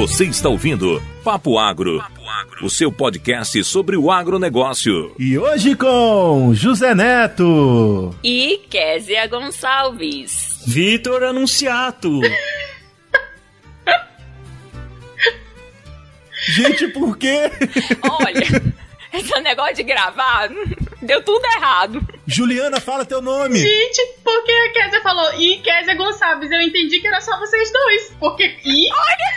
Você está ouvindo Papo Agro, o seu podcast sobre o agronegócio. E hoje com José Neto e Késia Gonçalves. Vitor Anunciato. Gente, por quê? Olha, esse negócio de gravar deu tudo errado. Juliana, fala teu nome. Gente, porque a Kézia falou e Kézia Gonçalves, eu entendi que era só vocês dois. Porque e? Olha!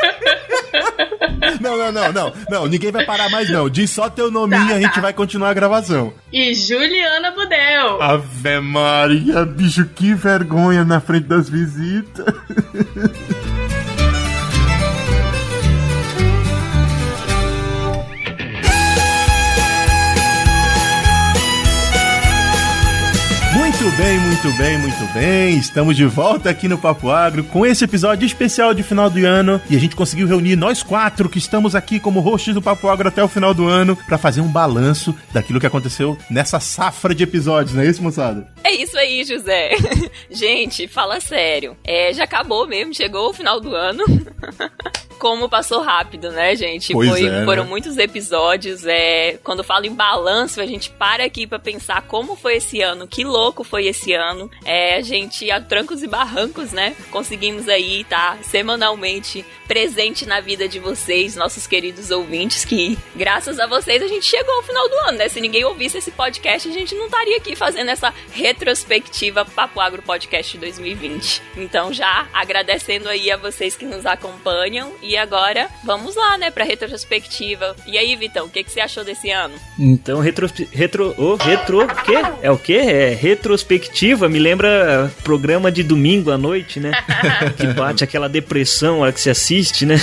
Não, não, não, não, não, ninguém vai parar mais não. Diz só teu nominho tá, e a gente tá. vai continuar a gravação. E Juliana Budel. Ave Maria, bicho, que vergonha na frente das visitas. bem, muito bem, muito bem. Estamos de volta aqui no Papo Agro com esse episódio especial de final do ano e a gente conseguiu reunir nós quatro que estamos aqui como hosts do Papo Agro até o final do ano para fazer um balanço daquilo que aconteceu nessa safra de episódios, não é isso, moçada? É isso aí, José. gente, fala sério. É, já acabou mesmo, chegou o final do ano. como passou rápido, né, gente? Foi, é, foram né? muitos episódios. É, quando falo em balanço, a gente para aqui para pensar como foi esse ano, que louco foi esse ano. É, a gente, a trancos e barrancos, né? Conseguimos aí estar tá, semanalmente presente na vida de vocês, nossos queridos ouvintes, que graças a vocês a gente chegou ao final do ano, né? Se ninguém ouvisse esse podcast, a gente não estaria aqui fazendo essa retrospectiva Papo Agro Podcast 2020. Então, já agradecendo aí a vocês que nos acompanham e agora, vamos lá, né, pra retrospectiva. E aí, Vitão, o que, que você achou desse ano? Então, retro... retro... Oh, retro... quê? É o quê? É retrospectiva, me lembra programa de domingo à noite, né? que bate aquela depressão a hora que se assiste, né?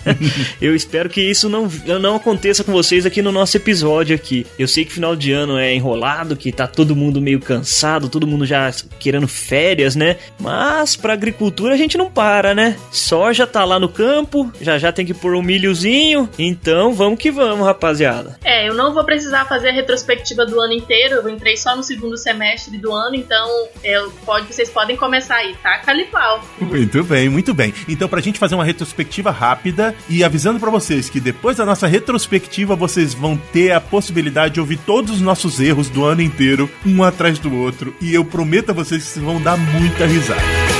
Eu espero que isso não, não aconteça com vocês aqui no nosso episódio aqui. Eu sei que final de ano é enrolado, que tá todo mundo meio cansado, todo mundo já querendo férias, né? Mas pra agricultura a gente não para, né? Soja tá lá no campo, já já tem que pôr um milhozinho. Então vamos que vamos, rapaziada. É, eu não vou precisar fazer a retrospectiva do ano inteiro. Eu entrei só no segundo semestre do ano, então eu, pode, vocês podem começar aí, tá? Calipau. Muito bem, muito bem. Então, pra gente fazer uma retrospectiva rápida e avisando para vocês que depois da nossa retrospectiva vocês vão ter a possibilidade de ouvir todos os nossos erros do ano inteiro, um atrás do outro. E eu prometo a vocês que vocês vão dar muita risada.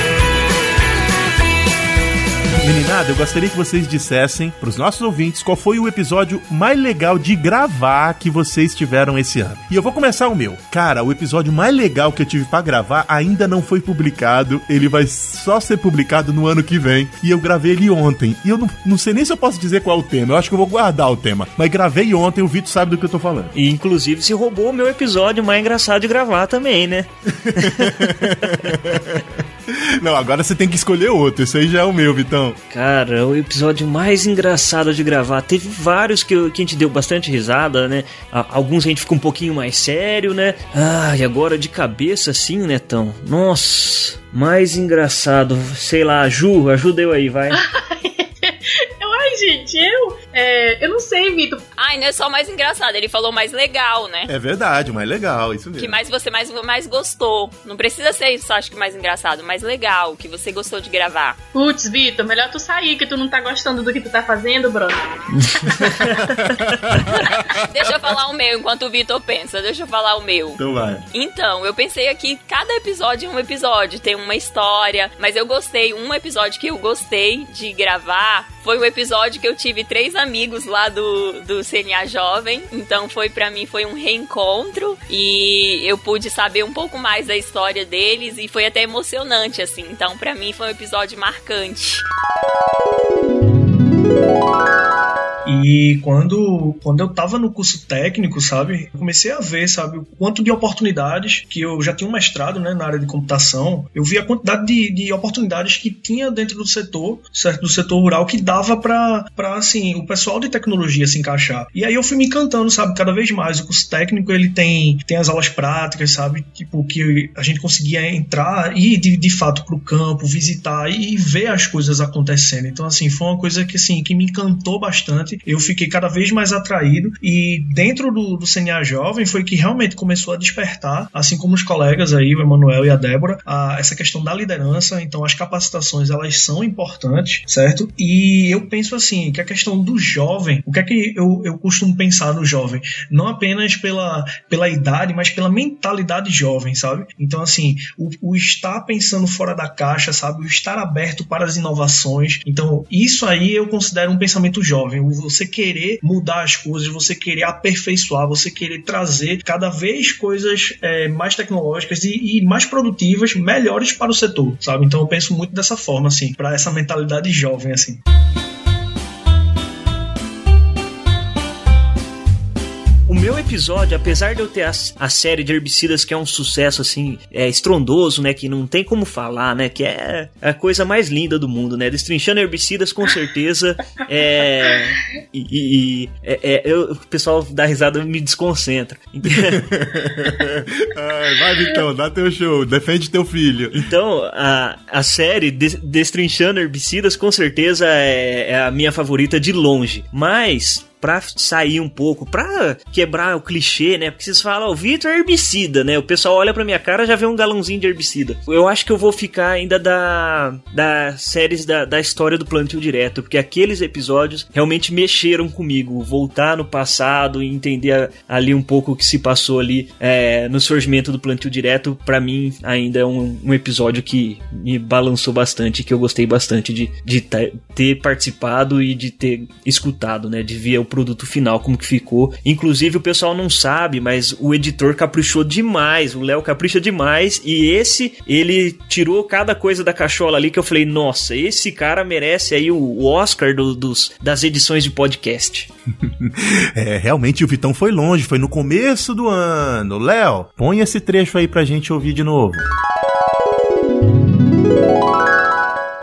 Meninada, eu gostaria que vocês dissessem para os nossos ouvintes qual foi o episódio mais legal de gravar que vocês tiveram esse ano. E eu vou começar o meu. Cara, o episódio mais legal que eu tive para gravar ainda não foi publicado. Ele vai só ser publicado no ano que vem. E eu gravei ele ontem. E eu não, não sei nem se eu posso dizer qual é o tema. Eu acho que eu vou guardar o tema. Mas gravei ontem, o Vitor sabe do que eu tô falando. E inclusive se roubou o meu episódio mais engraçado de gravar também, né? Não, agora você tem que escolher outro. Esse aí já é o meu, Vitão. Cara, o episódio mais engraçado de gravar. Teve vários que, que a gente deu bastante risada, né? Alguns a gente ficou um pouquinho mais sério, né? Ah, e agora de cabeça assim, Netão. Nossa, mais engraçado. Sei lá, Ju, ajuda eu aí, vai. Ai, gente, eu. É, eu não sei, Vitor. Ai, não é só mais engraçado, ele falou mais legal, né? É verdade, mais legal, isso mesmo. Que mais você mais, mais gostou. Não precisa ser só acho que mais engraçado, mais legal, que você gostou de gravar. Putz, Vitor, melhor tu sair, que tu não tá gostando do que tu tá fazendo, brother. deixa eu falar o meu enquanto o Vitor pensa. Deixa eu falar o meu. Então vai. Então, eu pensei aqui, cada episódio é um episódio, tem uma história, mas eu gostei, um episódio que eu gostei de gravar foi um episódio que eu tive três amigos lá do, do CNA Jovem, então foi para mim foi um reencontro e eu pude saber um pouco mais da história deles e foi até emocionante assim. Então para mim foi um episódio marcante. E quando, quando eu tava no curso técnico, sabe, comecei a ver, sabe, o quanto de oportunidades que eu já tinha um mestrado, né, na área de computação, eu vi a quantidade de, de oportunidades que tinha dentro do setor, certo, do setor rural, que dava para assim, o pessoal de tecnologia se encaixar. E aí eu fui me encantando, sabe, cada vez mais. O curso técnico, ele tem, tem as aulas práticas, sabe, tipo, que a gente conseguia entrar e de, de fato pro campo, visitar e ver as coisas acontecendo. Então, assim, foi uma coisa que, assim, que me encantou bastante eu fiquei cada vez mais atraído e dentro do, do CNA Jovem foi que realmente começou a despertar, assim como os colegas aí, o Emanuel e a Débora, a, essa questão da liderança. Então, as capacitações elas são importantes, certo? E eu penso assim que a questão do jovem, o que é que eu, eu costumo pensar no jovem? Não apenas pela, pela idade, mas pela mentalidade jovem, sabe? Então, assim, o, o estar pensando fora da caixa, sabe? O estar aberto para as inovações. Então, isso aí eu considero um pensamento jovem. Você querer mudar as coisas, você querer aperfeiçoar, você querer trazer cada vez coisas é, mais tecnológicas e, e, mais produtivas, melhores para o setor, sabe? Então eu penso muito dessa forma, assim, para essa mentalidade jovem, assim. Meu episódio, apesar de eu ter a, a, série de herbicidas que é um sucesso assim, é estrondoso, né, que não tem como falar, né, que é a coisa mais linda do mundo, né, destrinchando herbicidas com certeza é e, e é, é, eu, o pessoal dá risada me desconcentra. vai então, dá teu show, defende teu filho. Então a, a série de, destrinchando herbicidas com certeza é, é a minha favorita de longe, mas pra sair um pouco, pra quebrar o clichê, né? Porque vocês falam, o Vitor é herbicida, né? O pessoal olha pra minha cara já vê um galãozinho de herbicida. Eu acho que eu vou ficar ainda da, das séries da, da história do plantio direto, porque aqueles episódios realmente mexeram comigo. Voltar no passado e entender ali um pouco o que se passou ali é, no surgimento do plantio direto, para mim ainda é um, um, episódio que me balançou bastante, que eu gostei bastante de, de ter participado e de ter escutado, né? De ver o produto final, como que ficou. Inclusive, o pessoal não sabe, mas o editor caprichou demais, o Léo capricha demais, e esse, ele tirou cada coisa da cachola ali que eu falei, nossa, esse cara merece aí o Oscar do, dos, das edições de podcast. é, realmente o Vitão foi longe, foi no começo do ano. Léo, põe esse trecho aí pra gente ouvir de novo.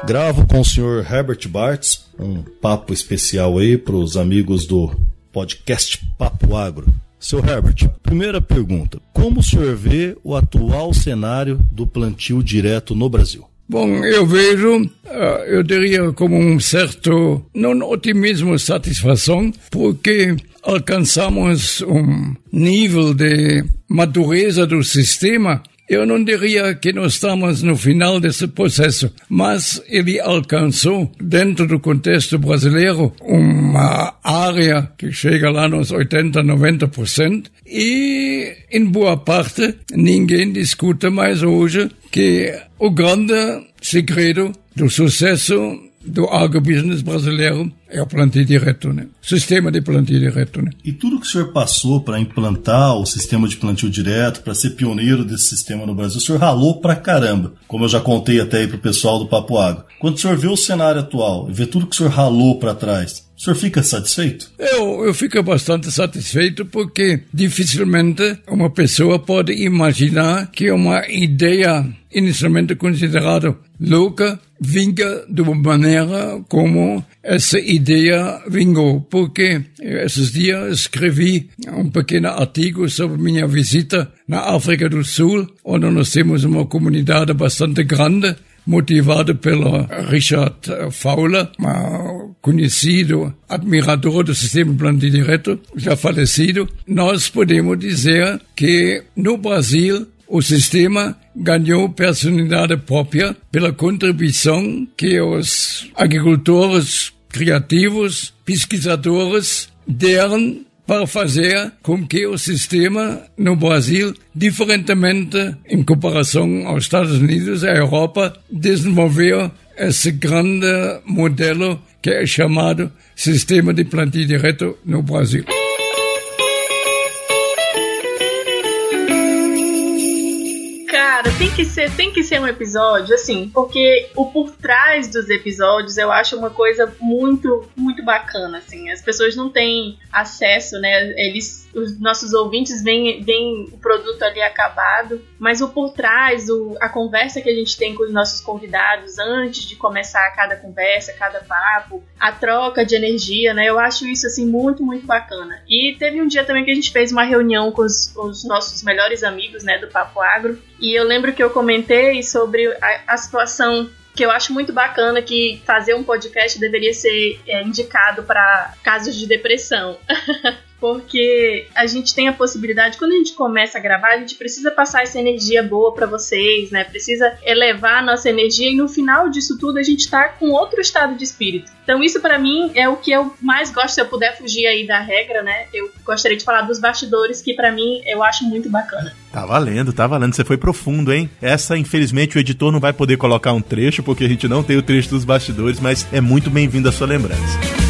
Gravo com o senhor Herbert Bartz um papo especial aí para os amigos do podcast Papo Agro. Seu Herbert, primeira pergunta: como o senhor vê o atual cenário do plantio direto no Brasil? Bom, eu vejo, ah, eu diria como um certo, não otimismo, satisfação, porque alcançamos um nível de madureza do sistema eu não diria que nós estamos no final desse processo, mas ele alcançou, dentro do contexto brasileiro, uma área que chega lá nos 80, 90%, e, em boa parte, ninguém discute mais hoje que o grande segredo do sucesso do agrobusiness brasileiro é o plantio direto, né? Sistema de plantio direto, né? E tudo que o senhor passou para implantar o sistema de plantio direto, para ser pioneiro desse sistema no Brasil, o senhor ralou pra caramba, como eu já contei até aí pro pessoal do Papo Água. Quando o senhor vê o cenário atual vê tudo que o senhor ralou para trás, o senhor fica satisfeito? Eu, eu fico bastante satisfeito porque dificilmente uma pessoa pode imaginar que uma ideia inicialmente considerada louca vinga de uma maneira como essa ideia vingou, porque esses dias escrevi um pequeno artigo sobre minha visita na África do Sul, onde nós temos uma comunidade bastante grande, motivada pelo Richard Fowler, conhecido admirador do sistema plantio direto, já falecido. Nós podemos dizer que no Brasil o sistema ganhou personalidade própria pela contribuição que os agricultores criativos, pesquisadores deram para fazer com que o sistema no Brasil, diferentemente em comparação aos Estados Unidos e à Europa, desenvolveu esse grande modelo que é chamado sistema de plantio direto no Brasil. Cara, tem que ser, tem que ser um episódio, assim, porque o por trás dos episódios eu acho uma coisa muito, muito bacana, assim. As pessoas não têm acesso, né? Eles, os nossos ouvintes veem, veem o produto ali acabado, mas o por trás, o, a conversa que a gente tem com os nossos convidados antes de começar cada conversa, cada papo, a troca de energia, né? Eu acho isso, assim, muito, muito bacana. E teve um dia também que a gente fez uma reunião com os, os nossos melhores amigos, né, do Papo Agro, e eu lembro que eu comentei sobre a, a situação que eu acho muito bacana que fazer um podcast deveria ser é, indicado para casos de depressão. porque a gente tem a possibilidade, quando a gente começa a gravar, a gente precisa passar essa energia boa para vocês, né? Precisa elevar a nossa energia e no final disso tudo a gente tá com outro estado de espírito. Então isso para mim é o que eu mais gosto, se eu puder fugir aí da regra, né? Eu gostaria de falar dos bastidores, que para mim eu acho muito bacana. Tá valendo, tá valendo. Você foi profundo, hein? Essa, infelizmente, o editor não vai poder colocar um trecho, porque a gente não tem o trecho dos bastidores, mas é muito bem-vindo a sua lembrança.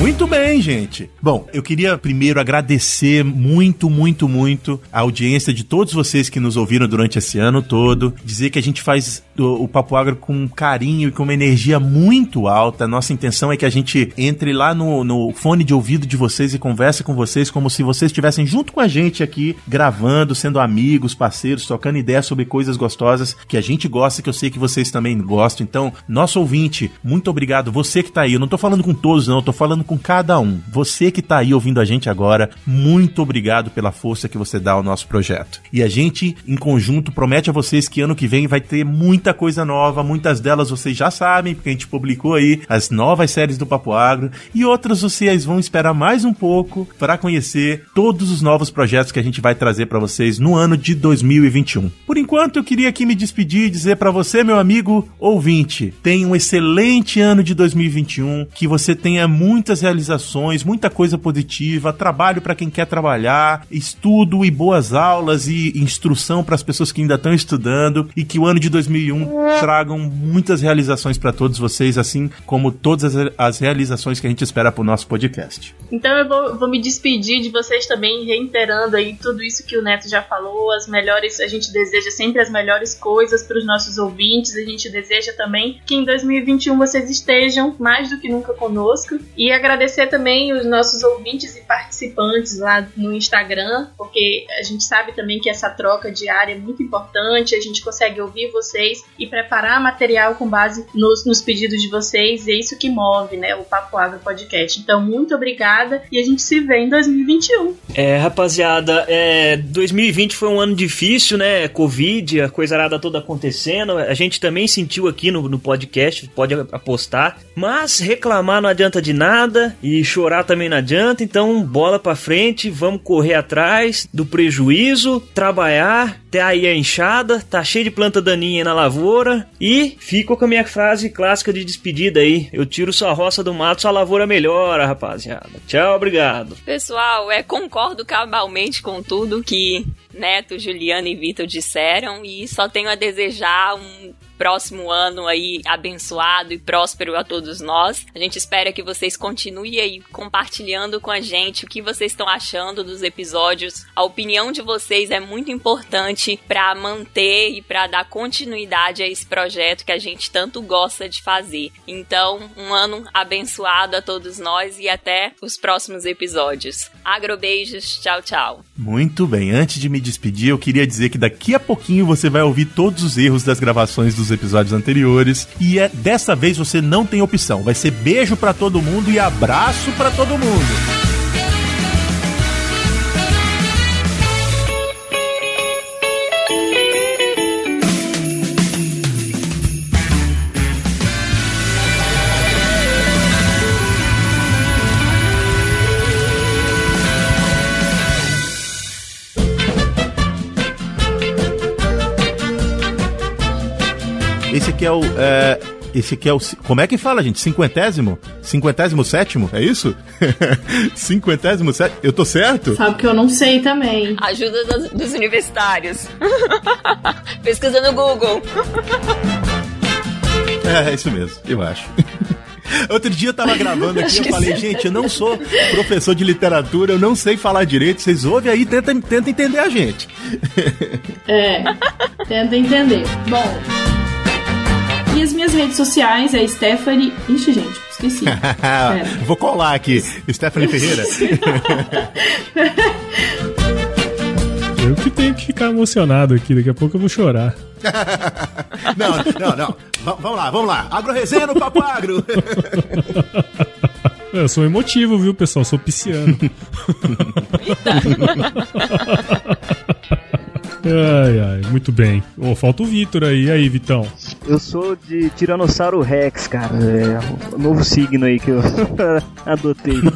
Muito bem, gente. Bom, eu queria primeiro agradecer muito, muito, muito a audiência de todos vocês que nos ouviram durante esse ano todo. Dizer que a gente faz o, o Papo Agro com carinho e com uma energia muito alta. Nossa intenção é que a gente entre lá no, no fone de ouvido de vocês e converse com vocês como se vocês estivessem junto com a gente aqui, gravando, sendo amigos, parceiros, trocando ideias sobre coisas gostosas que a gente gosta, que eu sei que vocês também gostam. Então, nosso ouvinte, muito obrigado. Você que tá aí, eu não tô falando com todos, não, eu tô falando com cada um. Você que está aí ouvindo a gente agora, muito obrigado pela força que você dá ao nosso projeto. E a gente, em conjunto, promete a vocês que ano que vem vai ter muita coisa nova. Muitas delas vocês já sabem, porque a gente publicou aí as novas séries do Papo Agro. E outras vocês vão esperar mais um pouco para conhecer todos os novos projetos que a gente vai trazer para vocês no ano de 2021. Por enquanto, eu queria aqui me despedir e dizer para você, meu amigo ouvinte, tenha um excelente ano de 2021, que você tenha muitas realizações, muita coisa positiva, trabalho para quem quer trabalhar, estudo e boas aulas e instrução para as pessoas que ainda estão estudando e que o ano de 2001 tragam muitas realizações para todos vocês, assim como todas as, as realizações que a gente espera para o nosso podcast. Então eu vou, vou, me despedir de vocês também, reiterando aí tudo isso que o Neto já falou, as melhores, a gente deseja sempre as melhores coisas para os nossos ouvintes, a gente deseja também que em 2021 vocês estejam mais do que nunca conosco e agradecer agradecer também os nossos ouvintes e participantes lá no Instagram, porque a gente sabe também que essa troca diária é muito importante, a gente consegue ouvir vocês e preparar material com base nos, nos pedidos de vocês, e é isso que move, né, o Papo Agro Podcast. Então, muito obrigada e a gente se vê em 2021. É, rapaziada, é, 2020 foi um ano difícil, né, Covid, a coisa arada toda acontecendo, a gente também sentiu aqui no, no podcast, pode apostar, mas reclamar não adianta de nada, nada e chorar também não adianta, então bola para frente, vamos correr atrás do prejuízo, trabalhar, ter aí a enxada, tá cheio de planta daninha na lavoura e fico com a minha frase clássica de despedida aí. Eu tiro sua roça do mato, sua lavoura melhora, rapaziada. Tchau, obrigado. Pessoal, é concordo cabalmente com tudo que Neto, Juliana e Vitor disseram e só tenho a desejar um próximo ano aí abençoado e próspero a todos nós. A gente espera que vocês continuem aí compartilhando com a gente o que vocês estão achando dos episódios. A opinião de vocês é muito importante para manter e para dar continuidade a esse projeto que a gente tanto gosta de fazer. Então, um ano abençoado a todos nós e até os próximos episódios. Agrobeijos, tchau, tchau. Muito bem, antes de me despedir, eu queria dizer que daqui a pouquinho você vai ouvir todos os erros das gravações dos episódios anteriores. E é dessa vez você não tem opção. Vai ser beijo para todo mundo e abraço para todo mundo. Esse aqui é o. É, esse aqui é o. Como é que fala, gente? Cinquentésimo? Cinquentésimo sétimo? É isso? Cinquentésimo sétimo? Eu tô certo? Sabe que eu não sei também. Ajuda dos, dos universitários. Pesquisa no Google. É, é isso mesmo, eu acho. Outro dia eu tava gravando aqui e eu falei, gente, eu não sou professor de literatura, eu não sei falar direito, vocês ouvem aí e tentam tenta entender a gente. É, tenta entender. Bom. E as minhas redes sociais é Stephanie. Ixi, gente, esqueci. Vou colar aqui. Stephanie Ferreira. Eu que tenho que ficar emocionado aqui, daqui a pouco eu vou chorar. não, não, não. V vamos lá, vamos lá. Agro resenha no Papo Agro. Eu sou emotivo, viu, pessoal? Sou pisciano. Ai, ai, muito bem. Oh, falta o Vitor aí. E aí, Vitão? Eu sou de Tiranossauro Rex, cara. É o novo signo aí que eu adotei.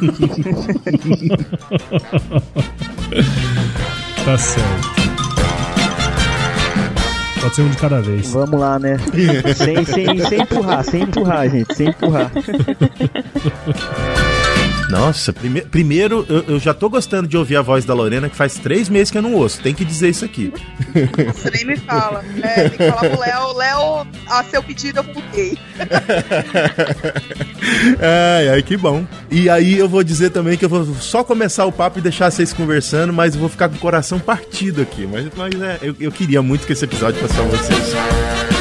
tá certo. Pode ser um de cada vez. Vamos lá, né? sem, sem, sem empurrar, sem empurrar, gente, sem empurrar. Nossa, prime primeiro eu, eu, já tô gostando de ouvir a voz da Lorena, que faz três meses que eu não ouço. Tem que dizer isso aqui. Você nem me fala. É, tem que falar pro Léo, Léo, a seu pedido eu voltei. ai, ai, que bom. E aí eu vou dizer também que eu vou só começar o papo e deixar vocês conversando, mas eu vou ficar com o coração partido aqui. Mas, mas é, eu, eu queria muito que esse episódio fosse pra vocês.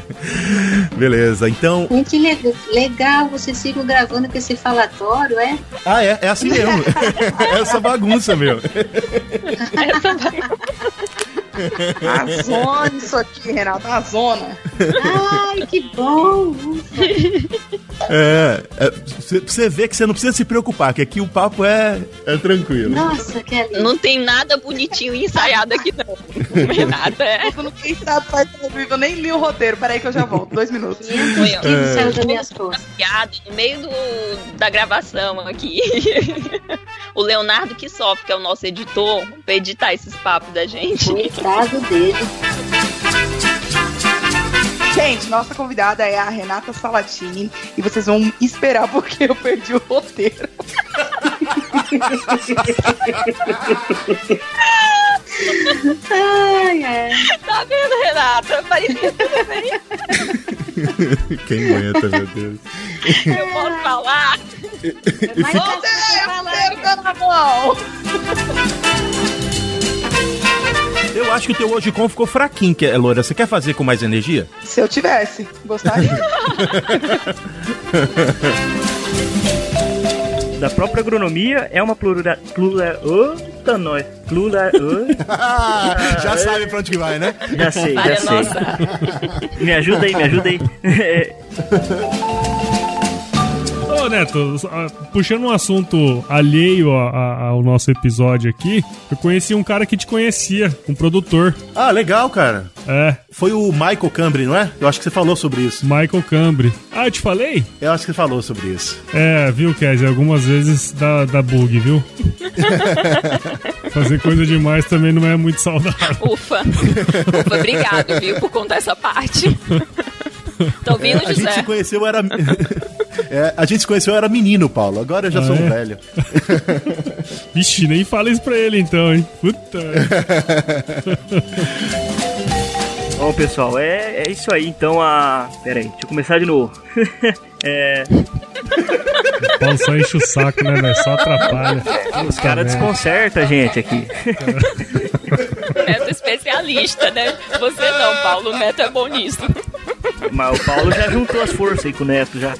Beleza, então. Gente, legal, vocês ficam gravando com esse falatório, é? Ah, é? É assim mesmo. é essa bagunça, meu. essa bagunça. A zona isso aqui, Renato, a zona. Ai, que bom. É, é você vê que você não precisa se preocupar, que aqui o papo é, é tranquilo. Nossa, Kelly. Não tem nada bonitinho ensaiado aqui, não. Renata, é. Eu não ao vivo, eu nem li o roteiro. Peraí que eu já volto, dois minutos. Foi, ó. É. Saiu das minhas costas. No meio do, da gravação aqui. o Leonardo que sofre, que é o nosso editor, pra editar esses papos da gente. Coitado dele. Gente, nossa convidada é a Renata Salatini e vocês vão esperar porque eu perdi o roteiro. ai, ai. Tá vendo, Renata? Parecia tudo bem. Quem aguenta, meu Deus. Eu posso falar? Roteiro, roteiro, tá na mão. Eu acho que o teu hoje com ficou fraquinho, que, Loura. Você quer fazer com mais energia? Se eu tivesse, gostaria. da própria agronomia é uma plural. plural Eita, nós. Plural. já sabe pra onde que vai, né? Já sei, já sei. Me ajuda aí, me ajuda aí. Neto, puxando um assunto alheio a, a, ao nosso episódio aqui, eu conheci um cara que te conhecia, um produtor. Ah, legal, cara. É. Foi o Michael Cambry, não é? Eu acho que você falou sobre isso. Michael Cambry. Ah, eu te falei? Eu acho que você falou sobre isso. É, viu, Kézia? Algumas vezes dá, dá bug, viu? Fazer coisa demais também não é muito saudável. Ufa. Ufa, obrigado, viu, por contar essa parte. Tô ouvindo, é, A gente se conheceu, era... É, a gente se conheceu, eu era menino, Paulo. Agora eu já ah, sou é? um velho. Vixe, nem fala isso pra ele então, hein? Puta. Bom, pessoal, é, é isso aí. Então, a. Pera aí, deixa eu começar de novo. é. O Paulo só enche o saco, né, velho? Só atrapalha. Os caras desconcertam a gente aqui. Neto especialista, né? Você não, Paulo. O Neto é bom nisso. Mas o Paulo já juntou as forças aí com o Neto já.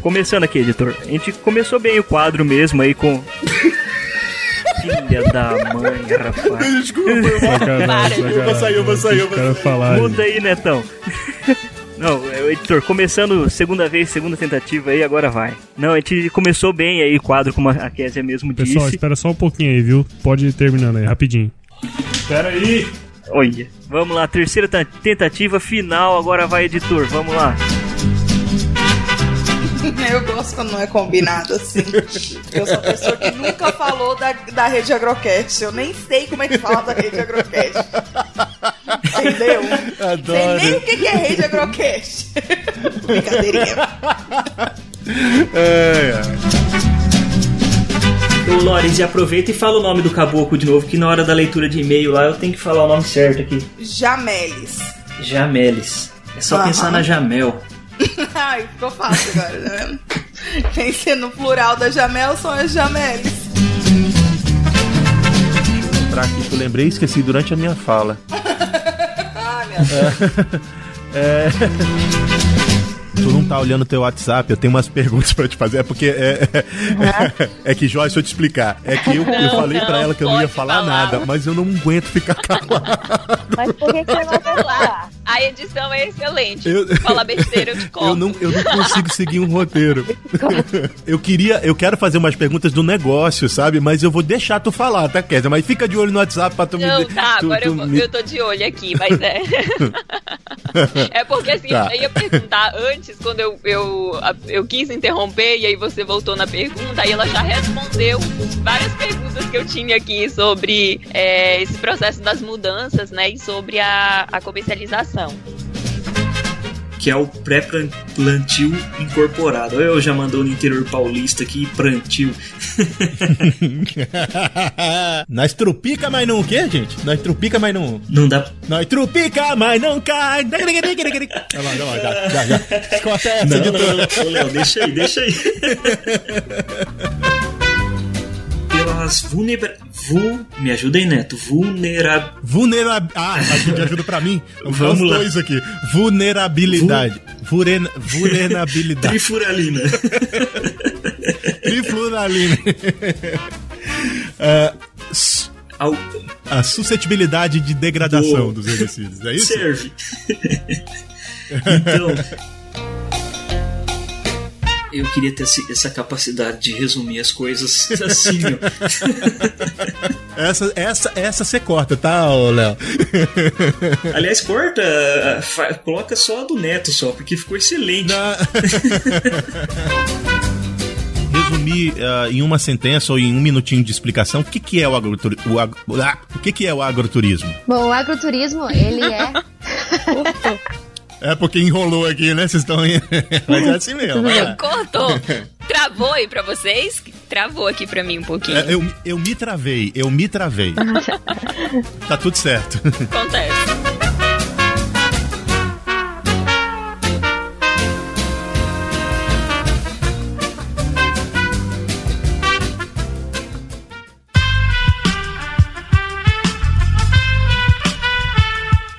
Começando aqui, editor. A gente começou bem o quadro mesmo aí com. Filha da mãe, rapaz. Desculpa, sacanagem, Eu vou sair, eu vou sair, eu vou sair. Falar, Muda aí, Netão. Não, é, editor, começando segunda vez, segunda tentativa aí, agora vai. Não, a gente começou bem aí o quadro, como a Kézia mesmo disse. Pessoal, espera só um pouquinho aí, viu? Pode ir terminando aí, rapidinho. Espera aí! Olha. Vamos lá, terceira tentativa final. Agora vai, editor. Vamos lá. Eu gosto quando não é combinado assim. Eu sou a pessoa que nunca falou da, da rede Agrocast. Eu nem sei como é que fala da rede Agrocast. Entendeu? Adoro. Sei nem o que é rede Agrocast. Brincadeirinha. É, é. Ô, Lorenz, aproveita e fala o nome do caboclo de novo, que na hora da leitura de e-mail lá eu tenho que falar o nome certo aqui. Jameles. Jameles. É só pensar na Jamel. Ai, ficou fácil agora, tá vendo? Pensei no plural da Jamel, são as Jameles. Pra aqui que eu lembrei e esqueci durante a minha fala. ah, minha Deus. é... é... Tu não tá olhando teu WhatsApp, eu tenho umas perguntas pra te fazer. É porque é, é, é que, Joyce, deixa eu te explicar. É que eu, não, eu falei não, pra ela que eu não ia falar, falar, nada, mas eu não aguento ficar calado. Mas por que, você não vai falar? A edição é excelente. Eu, Falar besteira, eu te. Eu não, eu não consigo seguir um roteiro. eu queria, eu quero fazer umas perguntas do negócio, sabe? Mas eu vou deixar tu falar, tá, Kézia? Mas fica de olho no WhatsApp pra tu não, me... Não, tá, tu, agora tu eu, me... eu tô de olho aqui, mas é... é porque assim, tá. eu ia perguntar antes, quando eu, eu, eu quis interromper, e aí você voltou na pergunta, aí ela já respondeu várias perguntas que eu tinha aqui sobre é, esse processo das mudanças, né? E sobre a, a comercialização que é o pré-plantio incorporado. Eu já mandou no interior paulista aqui, plantio. Nós trupica, mas não o quê, gente? Nós trupica, mas não... Não dá... Nós trupica, mas não cai. Tá bom, tá bom, já, já, já. Escota essa, não, não, Ô, Léo, deixa aí, deixa aí. pelas vulnera... Vu... Me ajuda aí, Neto. Vulnera... Vulnerab... Ah, a gente ajuda pra mim. Vamos lá. dois aqui. Vulnerabilidade. Vu... Vulnerabilidade. Trifuralina. Trifuralina. uh, Ao... A suscetibilidade de degradação dos herbicidas, é isso? Serve. então, eu queria ter essa capacidade de resumir as coisas assim, meu. essa, essa, essa você corta, tá, Léo? Aliás, corta, coloca só a do Neto só, porque ficou excelente. resumir uh, em uma sentença ou em um minutinho de explicação o que, que é o agroturismo? O, ag... ah, o que, que é o agroturismo? Bom, o agroturismo, ele é. É porque enrolou aqui, né? Vocês estão. Mas é assim mesmo. Cortou. Travou aí pra vocês? Travou aqui pra mim um pouquinho. É, eu, eu me travei, eu me travei. tá tudo certo. Acontece.